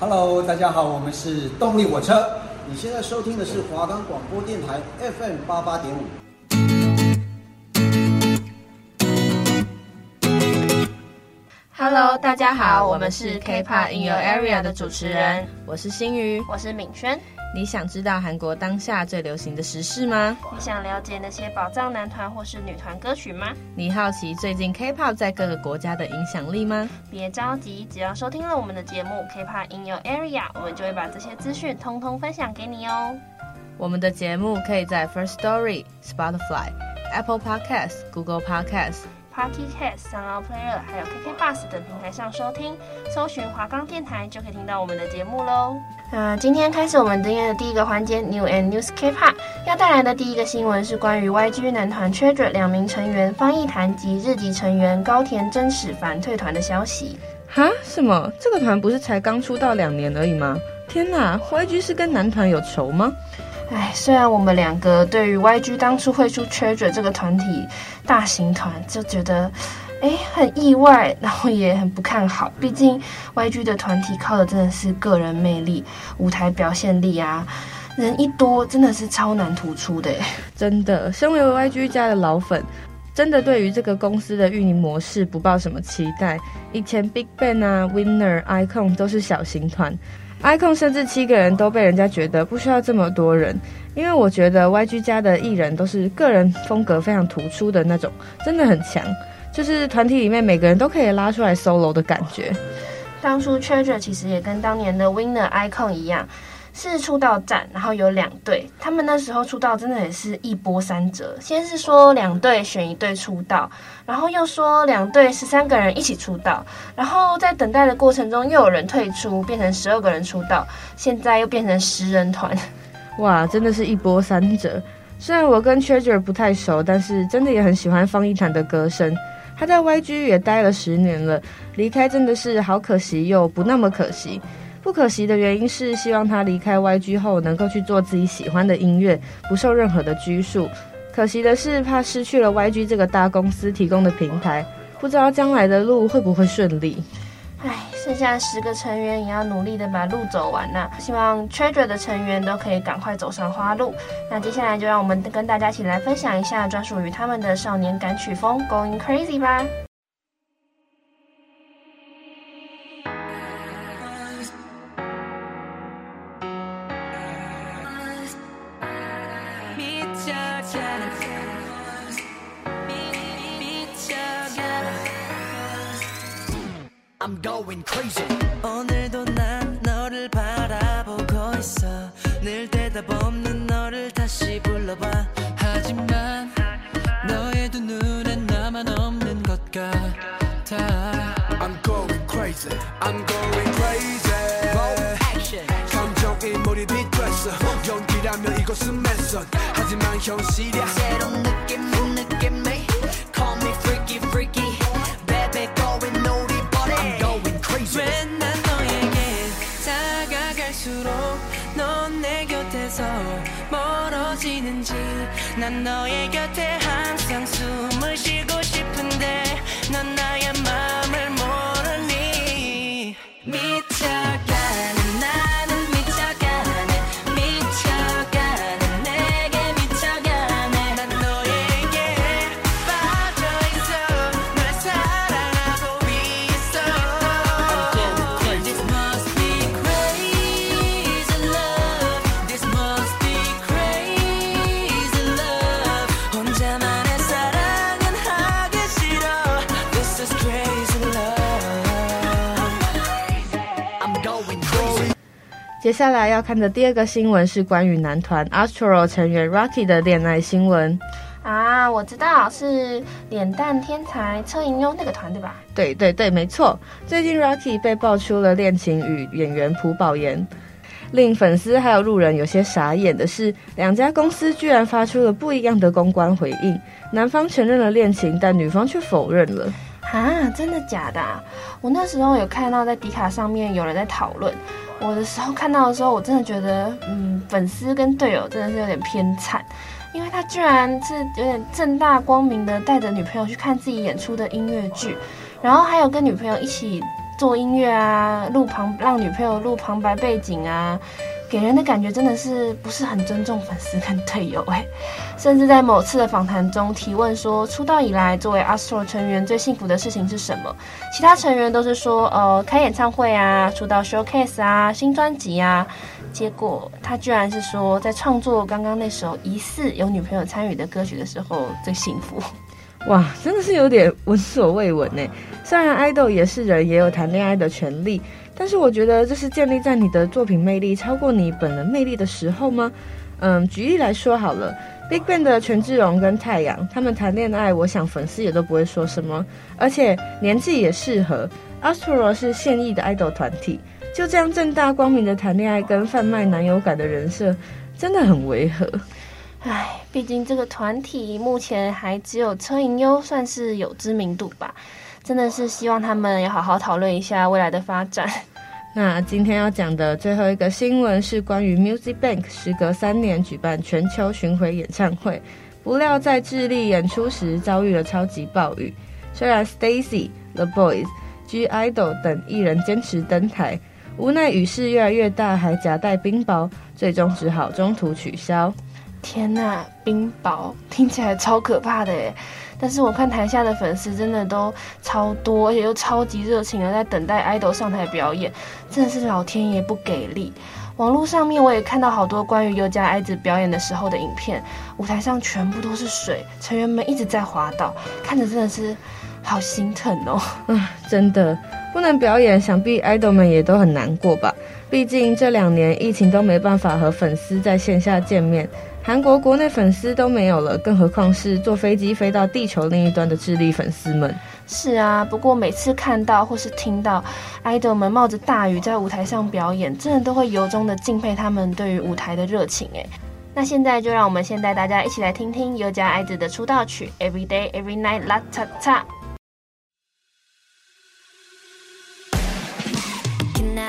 Hello，大家好，我们是动力火车。你现在收听的是华冈广播电台 FM 八八点五。Hello，大家好，我们是 K-pop in your area 的主持人，我是新宇，我是敏轩。你想知道韩国当下最流行的时事吗？你想了解那些宝藏男团或是女团歌曲吗？你好奇最近 K-pop 在各个国家的影响力吗？别着急，只要收听了我们的节目 K-pop in your area，我们就会把这些资讯通通分享给你哦。我们的节目可以在 First Story、Spotify、Apple Podcasts、Google Podcasts、Pocket Casts、SoundOn Player，还有 KK Bus 等平台上收听，搜寻华冈电台就可以听到我们的节目喽。那今天开始我们今天的第一个环节 New and News K-pop 要带来的第一个新闻是关于 YG 男团 Treasure 两名成员方逸坛及日籍成员高田真史反退团的消息。哈？什么？这个团不是才刚出道两年而已吗？天哪！YG 是跟男团有仇吗？哎，虽然我们两个对于 YG 当初会出 Treasure 这个团体大型团就觉得。哎，很意外，然后也很不看好。毕竟 YG 的团体靠的真的是个人魅力、舞台表现力啊，人一多真的是超难突出的。真的，身为 YG 家的老粉，真的对于这个公司的运营模式不抱什么期待。以前 BigBang 啊、Winner、Icon 都是小型团，Icon 甚至七个人都被人家觉得不需要这么多人，因为我觉得 YG 家的艺人都是个人风格非常突出的那种，真的很强。就是团体里面每个人都可以拉出来 solo 的感觉。当初 Treasure 其实也跟当年的 Winner、Icon 一样，是出道战，然后有两队。他们那时候出道真的也是一波三折。先是说两队选一队出道，然后又说两队十三个人一起出道，然后在等待的过程中又有人退出，变成十二个人出道，现在又变成十人团。哇，真的是一波三折。虽然我跟 Treasure 不太熟，但是真的也很喜欢方逸坛的歌声。他在 YG 也待了十年了，离开真的是好可惜又不那么可惜。不可惜的原因是希望他离开 YG 后能够去做自己喜欢的音乐，不受任何的拘束。可惜的是，怕失去了 YG 这个大公司提供的平台，不知道将来的路会不会顺利。唉。剩下十个成员也要努力的把路走完呐、希望 Treasure 的成员都可以赶快走上花路。那接下来就让我们跟大家一起来分享一下专属于他们的少年感曲风《Going Crazy》吧。 바로 이곳은 맨손. 하지만 현실이야. 새로운 느낌 못 느낌이 Call me freaky freaky. Baby going nobody I'm going crazy. 왜난 너에게 다가갈수록 넌 내 곁에서 멀어지는지. 난 너의 곁에 항상 숨 接下来要看的第二个新闻是关于男团 Astro 成员 Rocky 的恋爱新闻啊，我知道是脸蛋天才车银优那个团对吧？对对对，没错。最近 Rocky 被爆出了恋情与演员朴宝妍，令粉丝还有路人有些傻眼的是，两家公司居然发出了不一样的公关回应，男方承认了恋情，但女方却否认了。啊，真的假的？我那时候有看到在迪卡上面有人在讨论。我的时候看到的时候，我真的觉得，嗯，粉丝跟队友真的是有点偏惨，因为他居然是有点正大光明的带着女朋友去看自己演出的音乐剧，然后还有跟女朋友一起做音乐啊，录旁让女朋友录旁白背景啊。给人的感觉真的是不是很尊重粉丝跟队友哎，甚至在某次的访谈中提问说，出道以来作为 Astro 成员最幸福的事情是什么？其他成员都是说呃开演唱会啊，出道 showcase 啊，新专辑啊，结果他居然是说在创作刚刚那首疑似有女朋友参与的歌曲的时候最幸福。哇，真的是有点闻所未闻呢。虽然爱豆也是人，也有谈恋爱的权利。但是我觉得这是建立在你的作品魅力超过你本人魅力的时候吗？嗯，举例来说好了，BigBang 的权志龙跟太阳，他们谈恋爱，我想粉丝也都不会说什么，而且年纪也适合。Astro 是现役的 idol 团体，就这样正大光明的谈恋爱跟贩卖男友感的人设，真的很违和。唉，毕竟这个团体目前还只有车银优算是有知名度吧。真的是希望他们要好好讨论一下未来的发展。那今天要讲的最后一个新闻是关于 Music Bank 时隔三年举办全球巡回演唱会，不料在智利演出时遭遇了超级暴雨。虽然 Stacy、The Boys、G Idol 等艺人坚持登台，无奈雨势越来越大，还夹带冰雹，最终只好中途取消。天呐，冰雹听起来超可怕的耶！但是我看台下的粉丝真的都超多，而且又超级热情的在等待爱豆上台表演，真的是老天爷不给力。网络上面我也看到好多关于优加爱子表演的时候的影片，舞台上全部都是水，成员们一直在滑倒，看着真的是好心疼哦。嗯，真的不能表演，想必爱豆们也都很难过吧？毕竟这两年疫情都没办法和粉丝在线下见面。韩国国内粉丝都没有了，更何况是坐飞机飞到地球另一端的智利粉丝们。是啊，不过每次看到或是听到 idol 们冒着大雨在舞台上表演，真的都会由衷的敬佩他们对于舞台的热情。哎，那现在就让我们先带大家一起来听听优加爱子的出道曲《Every Day Every Night 啦嚓嚓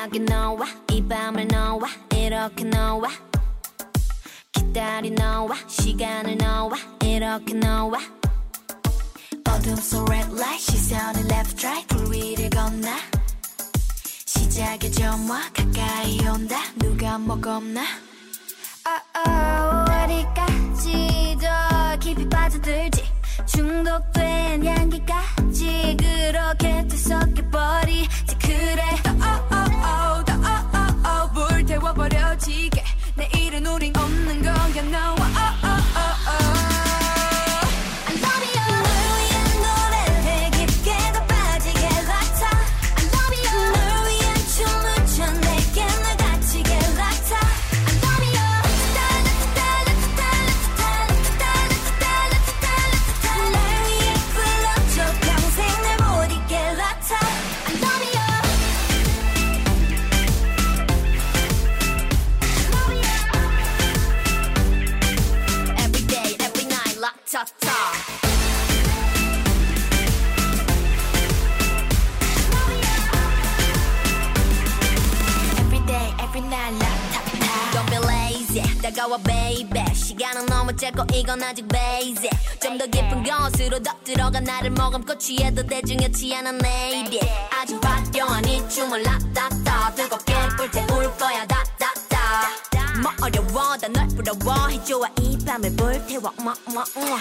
여기 너와 이 밤을 너와 이렇게 너와 기다리 너와 시간을 너와 이렇게 너와 어둠 속 red light 시선을 left right 불 위를 건나 시작의 점화 가까이 온다. 누가 먹었나? oh, 어디까지 더 깊이 빠져들지. 중독된 향기까지 그렇게 뒤섞여버리지. 그래. chica. 차가워 baby. 시간은 너무 짧고 이건 아직 basic. 좀 더 깊은 것으로 더 들어가 나를 머금고 취해도 대중이었지 않아 maybe 아주 화려한 이 춤을 라따따 뜨겁게 불태울 거야 다다다. 뭐 어려워 다널 부러워. 해줘 이 밤을 불태워 뭐, 뭐, 뭐.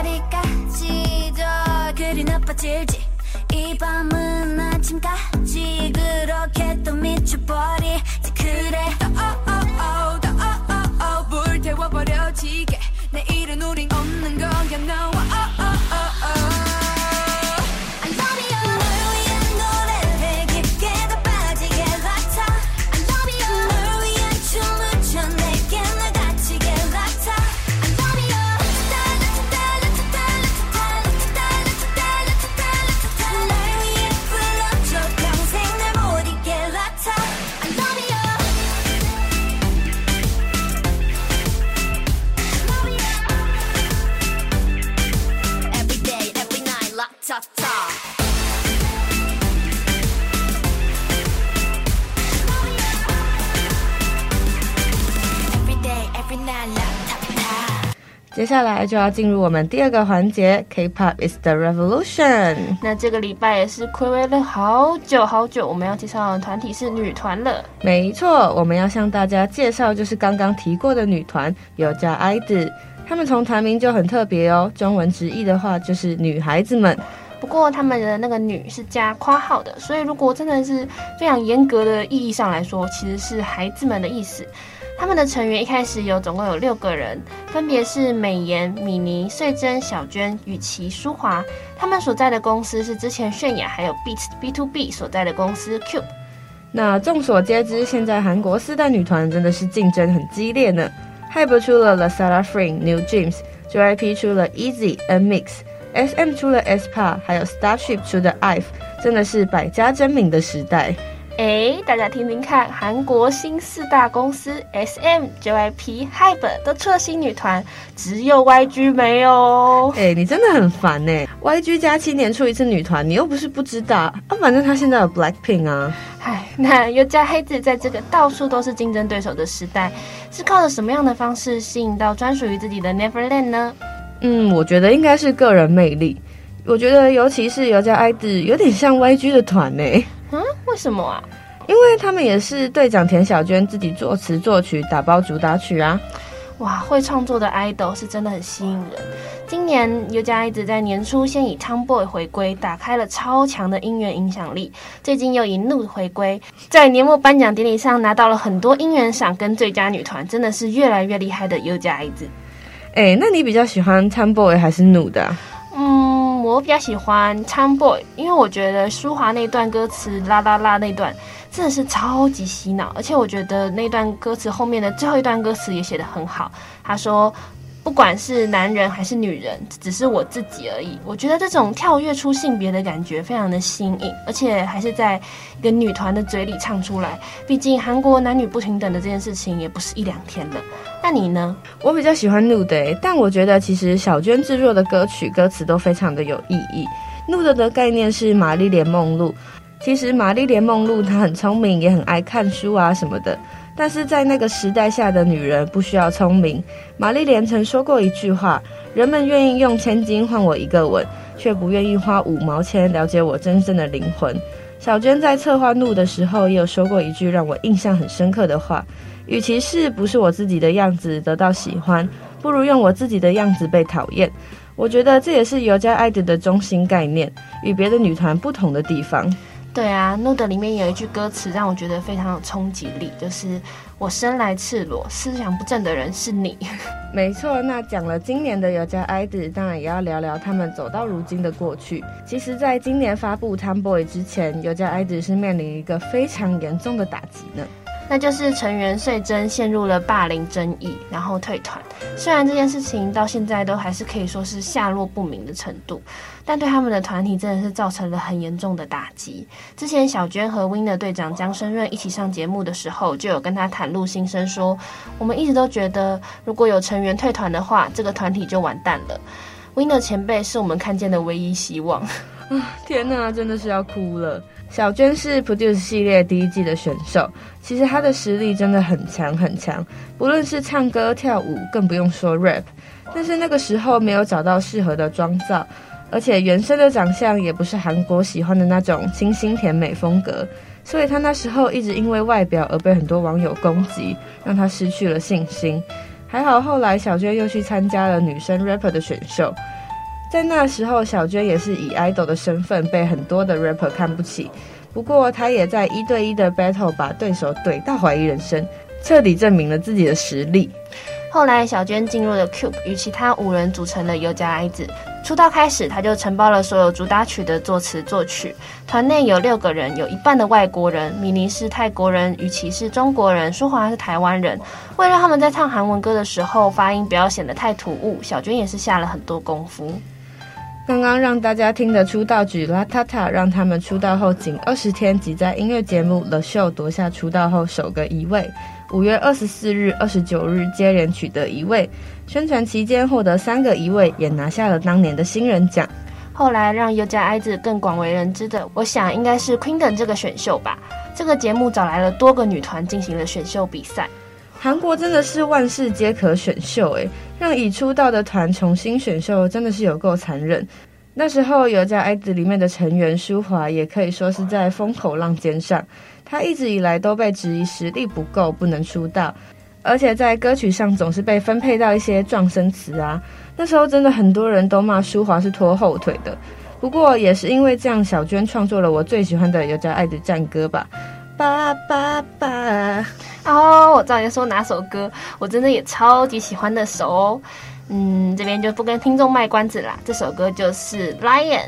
어디까지 더 그리 나빠질지. 이 밤은 아침까지 그렇게 또 미쳐버리지 그래. oh, oh. 버려지게. 내일은 우린 없는 거야 no. 下来就要进入我们第二个环节，K-pop is the revolution。那这个礼拜也是暌违了好久好久，我们要介绍的团体是女团了。没错，我们要向大家介绍就是刚刚提过的女团有叫 IDOL，他们从团名就很特别哦，中文直译的话就是女孩子们。不过他们的那个“女”是加括号的，所以如果真的是非常严格的意义上来说，其实是孩子们的意思。他们的成员一开始有总共有六个人，分别是美妍、米妮、穗珍、小娟、雨琦、舒华。他们所在的公司是之前泫雅还有 Beats B to B 所在的公司 Cube。那众所皆知，现在韩国四大女团真的是竞争很激烈呢。HYBE 出了 LE SSERAFIM、New Jeans，JYP 出了 EZ、N-MIXX，SM 出了 s p a 还有 Starship 出的 IVE，真的是百家争鸣的时代。哎，大家听听看，韩国新四大公司 SM、JYP、HYBE 都出了新女团，只有 YG 没有。哎，你真的很烦呢。YG 加七年出一次女团，你又不是不知道啊。反正他现在有 Blackpink 啊。哎，那优家黑子在这个到处都是竞争对手的时代，是靠着什么样的方式吸引到专属于自己的 Neverland 呢？嗯，我觉得应该是个人魅力。我觉得尤其是尤加 IDOL 有点像 YG 的团呢。嗯，为什么啊？因为他们也是队长田小娟自己作词作曲打包主打曲啊！哇，会创作的 idol 是真的很吸引人。今年优家 IDOL 在年初先以 Tomboy 回归，打开了超强的音源影响力。最近又以 Nude 回归，在年末颁奖典礼上拿到了很多音源赏跟最佳女团，真的是越来越厉害的优家 IDOL。哎，那你比较喜欢 Tomboy 还是 Nude 啊？嗯，我比较喜欢 Tomboy，因为我觉得舒华那段歌词啦啦啦那段真的是超级洗脑，而且我觉得那段歌词后面的最后一段歌词也写得很好。他说。不管是男人还是女人，只是我自己而已。我觉得这种跳跃出性别的感觉非常的新颖，而且还是在一个女团的嘴里唱出来。毕竟韩国男女不平等的这件事情也不是一两天了。那你呢？我比较喜欢 Nude，但我觉得其实小娟制作的歌曲歌词都非常的有意义。Nude 的概念是玛丽莲梦露，其实玛丽莲梦露她很聪明，也很爱看书啊什么的。但是在那个时代下的女人不需要聪明。玛丽莲曾说过一句话：“人们愿意用千金换我一个吻，却不愿意花五毛钱了解我真正的灵魂。”小娟在策划怒的时候也有说过一句让我印象很深刻的话：“与其是不是我自己的样子得到喜欢，不如用我自己的样子被讨厌。”我觉得这也是优家 IDOL 的中心概念，与别的女团不同的地方。对啊，Nude 里面有一句歌词让我觉得非常有冲击力，就是“我生来赤裸，思想不正的人是你。”没错，那讲了今年的优家 id 当然也要聊聊他们走到如今的过去。其实，在今年发布 Tomboy 之前，优家 ID 是面临一个非常严重的打击呢。那就是成员穗珍陷入了霸凌争议，然后退团。虽然这件事情到现在都还是可以说是下落不明的程度，但对他们的团体真的是造成了很严重的打击。之前小娟和 WINNER 队长姜升润一起上节目的时候，就有跟他袒露心声，说我们一直都觉得，如果有成员退团的话，这个团体就完蛋了。WINNER 前辈是我们看见的唯一希望。啊，天哪，真的是要哭了。小娟是 Produce 系列第一季的选手，其实她的实力真的很强很强，不论是唱歌跳舞，更不用说 rap。但是那个时候没有找到适合的妆造，而且原生的长相也不是韩国喜欢的那种清新甜美风格，所以她那时候一直因为外表而被很多网友攻击，让她失去了信心。还好后来小娟又去参加了女生 rapper 的选秀。在那时候，小娟也是以 idol 的身份被很多的 rapper 看不起。不过，她也在一对一的 battle 把对手怼到怀疑人生，彻底证明了自己的实力。后来，小娟进入了 Cube，与其他五人组成了优家 IDOL。出道开始，她就承包了所有主打曲的作词作曲。团内有六个人，有一半的外国人，米妮是泰国人，雨琦是中国人，舒华是台湾人。为了让他们在唱韩文歌的时候发音不要显得太突兀，小娟也是下了很多功夫。刚刚让大家听的出道曲《Latata》，让他们出道后仅二十天，即在音乐节目《The Show》夺下出道后首个一位。五月二十四日、二十九日接连取得一位，宣传期间获得三个一位，也拿下了当年的新人奖。后来让优家 IDOL 更广为人知的，我想应该是《Queen》这个选秀吧。这个节目找来了多个女团进行了选秀比赛。韩国真的是万事皆可选秀诶，让已出道的团重新选秀真的是有够残忍。那时候有家 ITZY 里面的成员舒华也可以说是在风口浪尖上，他一直以来都被质疑实力不够不能出道，而且在歌曲上总是被分配到一些撞声词啊。那时候真的很多人都骂舒华是拖后腿的，不过也是因为这样，小娟创作了我最喜欢的有家 ITZY 战歌吧。爸爸爸，我知道你说哪首歌，我真的也超级喜欢的首哦。嗯，这边就不跟听众卖关子啦，这首歌就是《Lion》。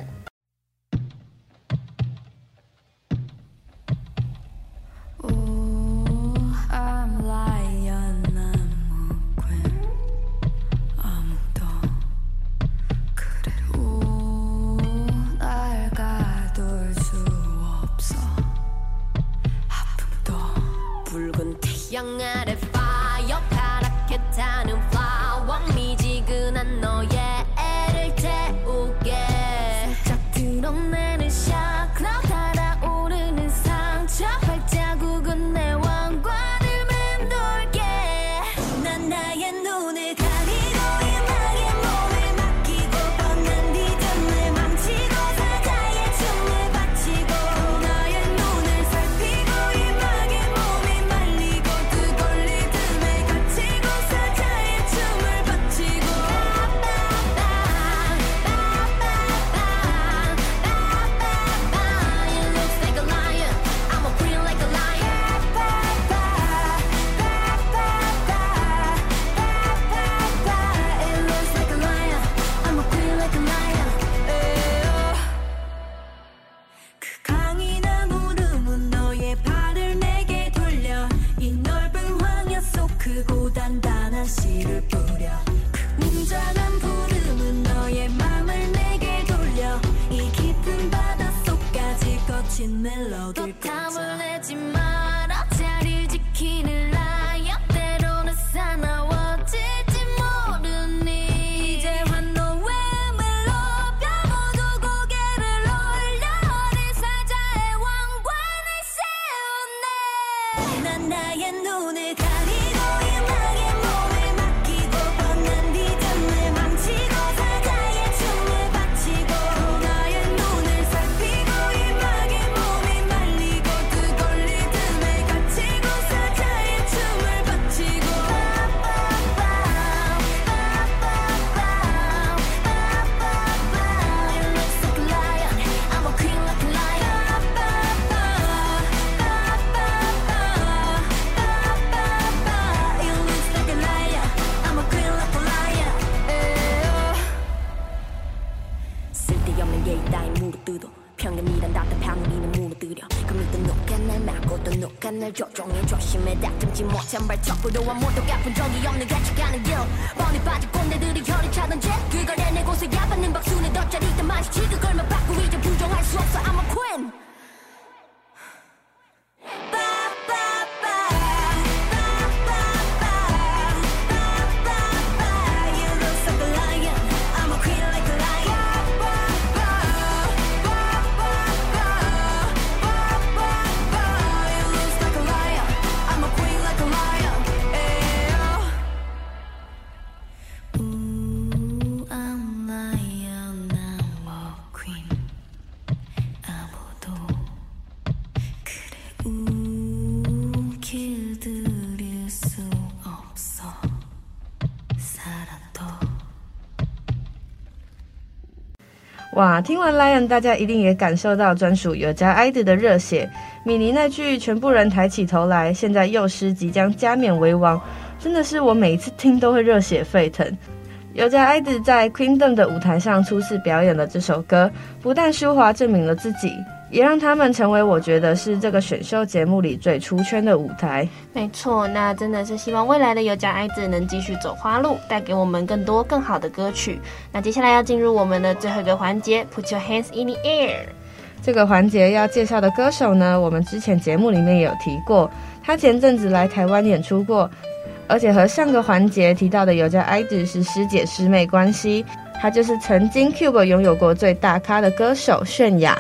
부담을 내지 마라 자리를 지키는 조종히 조심에 닥듬지 못한 뭐, 발자국도와 모두 갚은 적이 없는 가축하는 길. 뻔히 빠진 꼰대들이 혀를 차던지 그걸 내내고서 야받는 박수는 덧자리 있단 말이지 그걸 만 받고 이제 부정할 수 없어. I'm a queen. 哇，听完 Lion，大家一定也感受到专属有家 Id 的热血。米妮那句“全部人抬起头来”，现在幼师即将加冕为王，真的是我每一次听都会热血沸腾。有家 Id 在 Queendom 的舞台上初次表演了这首歌，不但舒华证明了自己。也让他们成为我觉得是这个选秀节目里最出圈的舞台。没错，那真的是希望未来的有家 ITZY 能继续走花路，带给我们更多更好的歌曲。那接下来要进入我们的最后一个环节，Put your hands in the air。这个环节要介绍的歌手呢，我们之前节目里面也有提过，他前阵子来台湾演出过，而且和上个环节提到的有家 ITZY 是师姐师妹关系。他就是曾经 Cube 拥有过最大咖的歌手泫雅。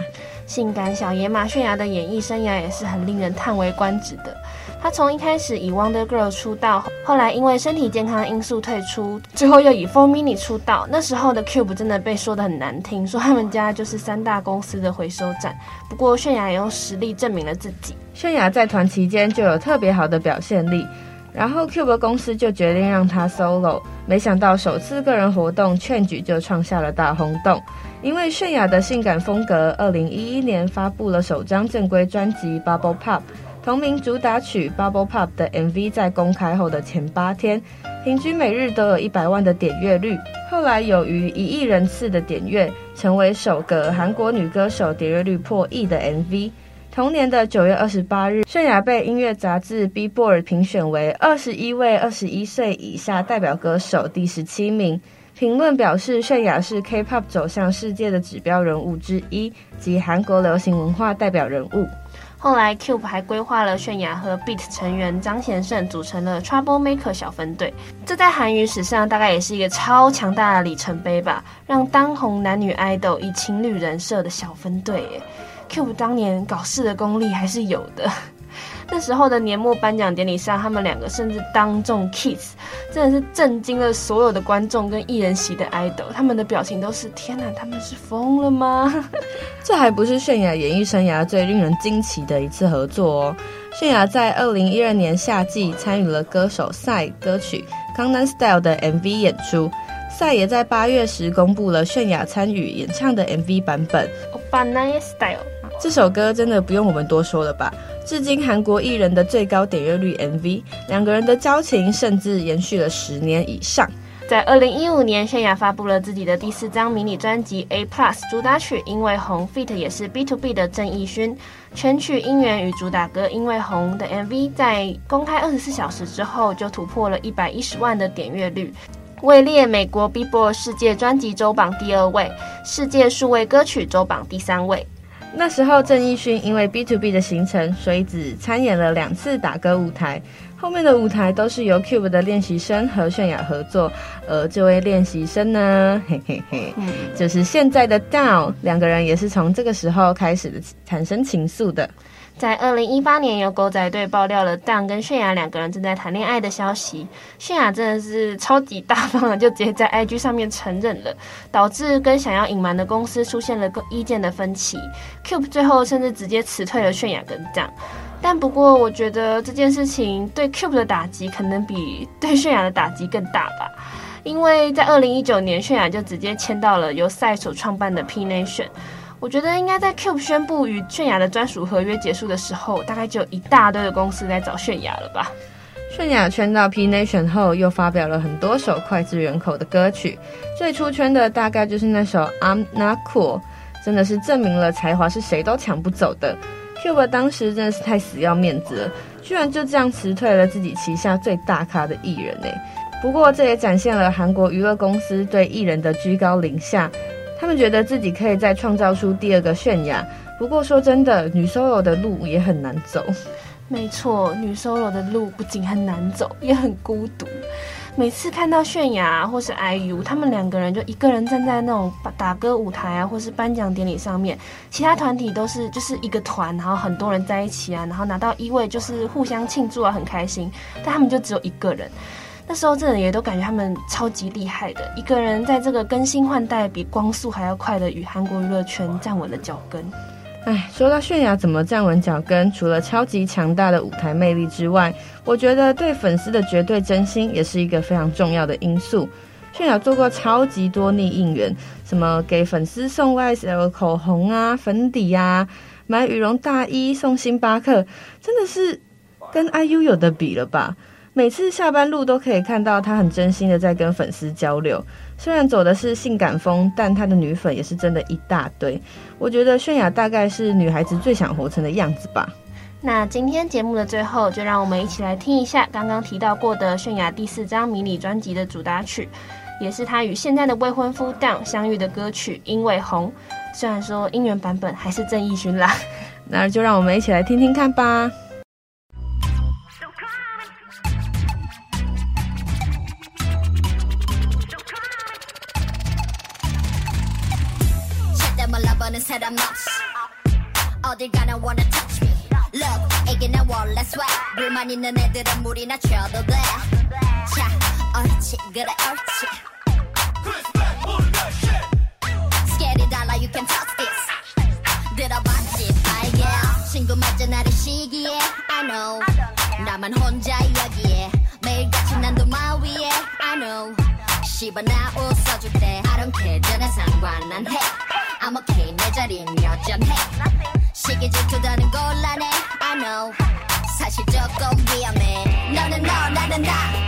性感小野马泫雅的演艺生涯也是很令人叹为观止的。她从一开始以 Wonder Girl 出道，后来因为身体健康因素退出，最后又以 Four Mini 出道。那时候的 Cube 真的被说得很难听，说他们家就是三大公司的回收站。不过泫雅也用实力证明了自己。泫雅在团期间就有特别好的表现力，然后 Cube 公司就决定让她 solo。没想到首次个人活动劝举就创下了大轰动，因为泫雅的性感风格，二零一一年发布了首张正规专辑 Bubble Pop。同名主打曲《Bubble Pop》的 MV 在公开后的前八天，平均每日都有一百万的点阅率。后来有逾一亿人次的点阅，成为首个韩国女歌手点阅率破亿的 MV。同年的九月二十八日，泫雅被音乐杂志 Billboard 评选为二十一位二十一岁以下代表歌手第十七名。评论表示，泫雅是 K-pop 走向世界的指标人物之一，及韩国流行文化代表人物。后来，Cube 还规划了泫雅和 Beat 成员张贤胜组成了 Trouble Maker 小分队，这在韩语史上大概也是一个超强大的里程碑吧，让当红男女 idol 以情侣人设的小分队，，Cube 当年搞事的功力还是有的。那时候的年末颁奖典礼上，他们两个甚至当众 kiss，真的是震惊了所有的观众跟艺人席的 idol，他们的表情都是天哪，他们是疯了吗？这还不是泫雅演艺生涯最令人惊奇的一次合作哦。泫雅在二零一二年夏季参与了歌手 Psy 歌曲《Gangnam Style》的 MV 演出，Psy 也在八月时公布了泫雅参与演唱的 MV 版本《Gangnam Style》。这首歌真的不用我们多说了吧？至今韩国艺人的最高点阅率 MV，两个人的交情甚至延续了十年以上。在二零一五年，泫雅发布了自己的第四张迷你专辑《A Plus》，主打曲《因为红》，feat 也是 B to B 的郑义勋，全曲音源与主打歌《因为红》的 MV，在公开二十四小时之后就突破了一百一十万的点阅率，位列美国 Billboard 世界专辑周榜第二位，世界数位歌曲周榜第三位。那时候郑义勋因为 B to B 的行程，所以只参演了两次打歌舞台。后面的舞台都是由 Cube 的练习生和泫雅合作。而这位练习生呢，嘿嘿嘿，就是现在的 Down，。两个人也是从这个时候开始的产生情愫的。在二零一八年，有狗仔队爆料了 Dan 跟泫雅两个人正在谈恋爱的消息。泫雅真的是超级大方的，就直接在 IG 上面承认了，导致跟想要隐瞒的公司出现了意见的分歧。Cube 最后甚至直接辞退了泫雅跟 Dan。但不过，我觉得这件事情对 Cube 的打击可能比对泫雅的打击更大吧，因为在二零一九年，泫雅就直接签到了由赛所创办的 P Nation。我觉得应该在 Cube 宣布与泫雅的专属合约结束的时候，大概就有一大堆的公司在找泫雅了吧。泫雅圈到 P Nation 后，又发表了很多首脍炙人口的歌曲，最出圈的大概就是那首 I'm Not Cool，真的是证明了才华是谁都抢不走的。Cube 当时真的是太死要面子了，居然就这样辞退了自己旗下最大咖的艺人呢。不过这也展现了韩国娱乐公司对艺人的居高临下。他们觉得自己可以再创造出第二个泫雅，不过说真的，女 solo 的路也很难走。没错，女 solo 的路不仅很难走，也很孤独。每次看到泫雅或是 IU，他们两个人就一个人站在那种打歌舞台啊，或是颁奖典礼上面，其他团体都是就是一个团，然后很多人在一起啊，然后拿到一位就是互相庆祝啊，很开心。但他们就只有一个人。那时候，这人也都感觉他们超级厉害的，一个人在这个更新换代比光速还要快的与韩国娱乐圈站稳了脚跟。哎，说到泫雅怎么站稳脚跟，除了超级强大的舞台魅力之外，我觉得对粉丝的绝对真心也是一个非常重要的因素。泫雅做过超级多逆应援，什么给粉丝送 YSL 口红啊、粉底啊，买羽绒大衣送星巴克，真的是跟 IU 有的比了吧？每次下班路都可以看到他很真心的在跟粉丝交流，虽然走的是性感风，但他的女粉也是真的一大堆。我觉得泫雅大概是女孩子最想活成的样子吧。那今天节目的最后，就让我们一起来听一下刚刚提到过的泫雅第四张迷你专辑的主打曲，也是她与现在的未婚夫 Dawn 相遇的歌曲《因为红》。虽然说音源版本还是郑义勋啦，那就让我们一起来听听看吧。어딜 가나 wanna touch me Look 이게 내 원래 swag 불만 있는 애들은 물이나 쳐도 돼자 옳지 그래 옳지 Scary dollar you can touch this 들어봤지 빨개 친구 맞아 나를 시기에 I know 나만 혼자 여기에 매일같이 난도 마위에 I know 씹어 나 웃어줄 때. I don't care. 전혀 상관 안해. I'm okay. 내 자리는 여전해. 시기 질투다는 곤란해. I know. 사실 조금 위험해. 너는 너 나는 나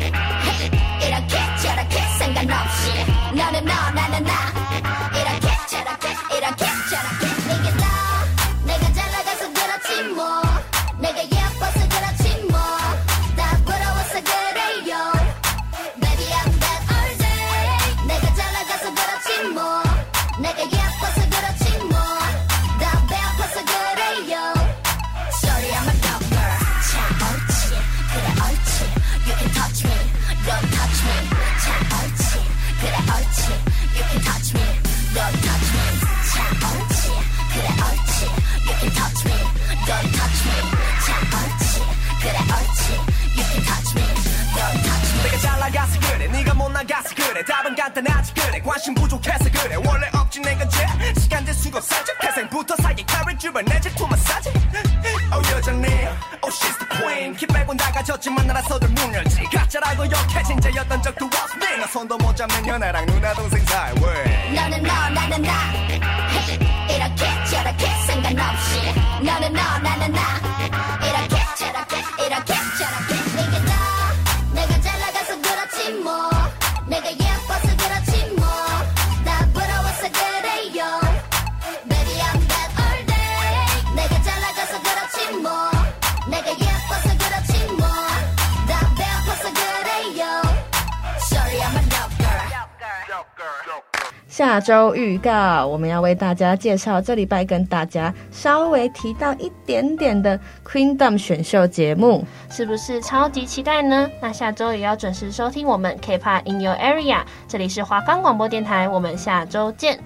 가짜라고 욕해진 자였던 적도 없네 나 손도 못 잡는 현아랑 누나 동생 사이 왜 너는 너 나는 나. 이렇게 저렇게 상관없이. 너는 너 나는 나 下周预告，我们要为大家介绍这礼拜跟大家稍微提到一点点的 Queendom 选秀节目，是不是超级期待呢？那下周也要准时收听我们 K-pop in your area，这里是华冈广播电台，我们下周见。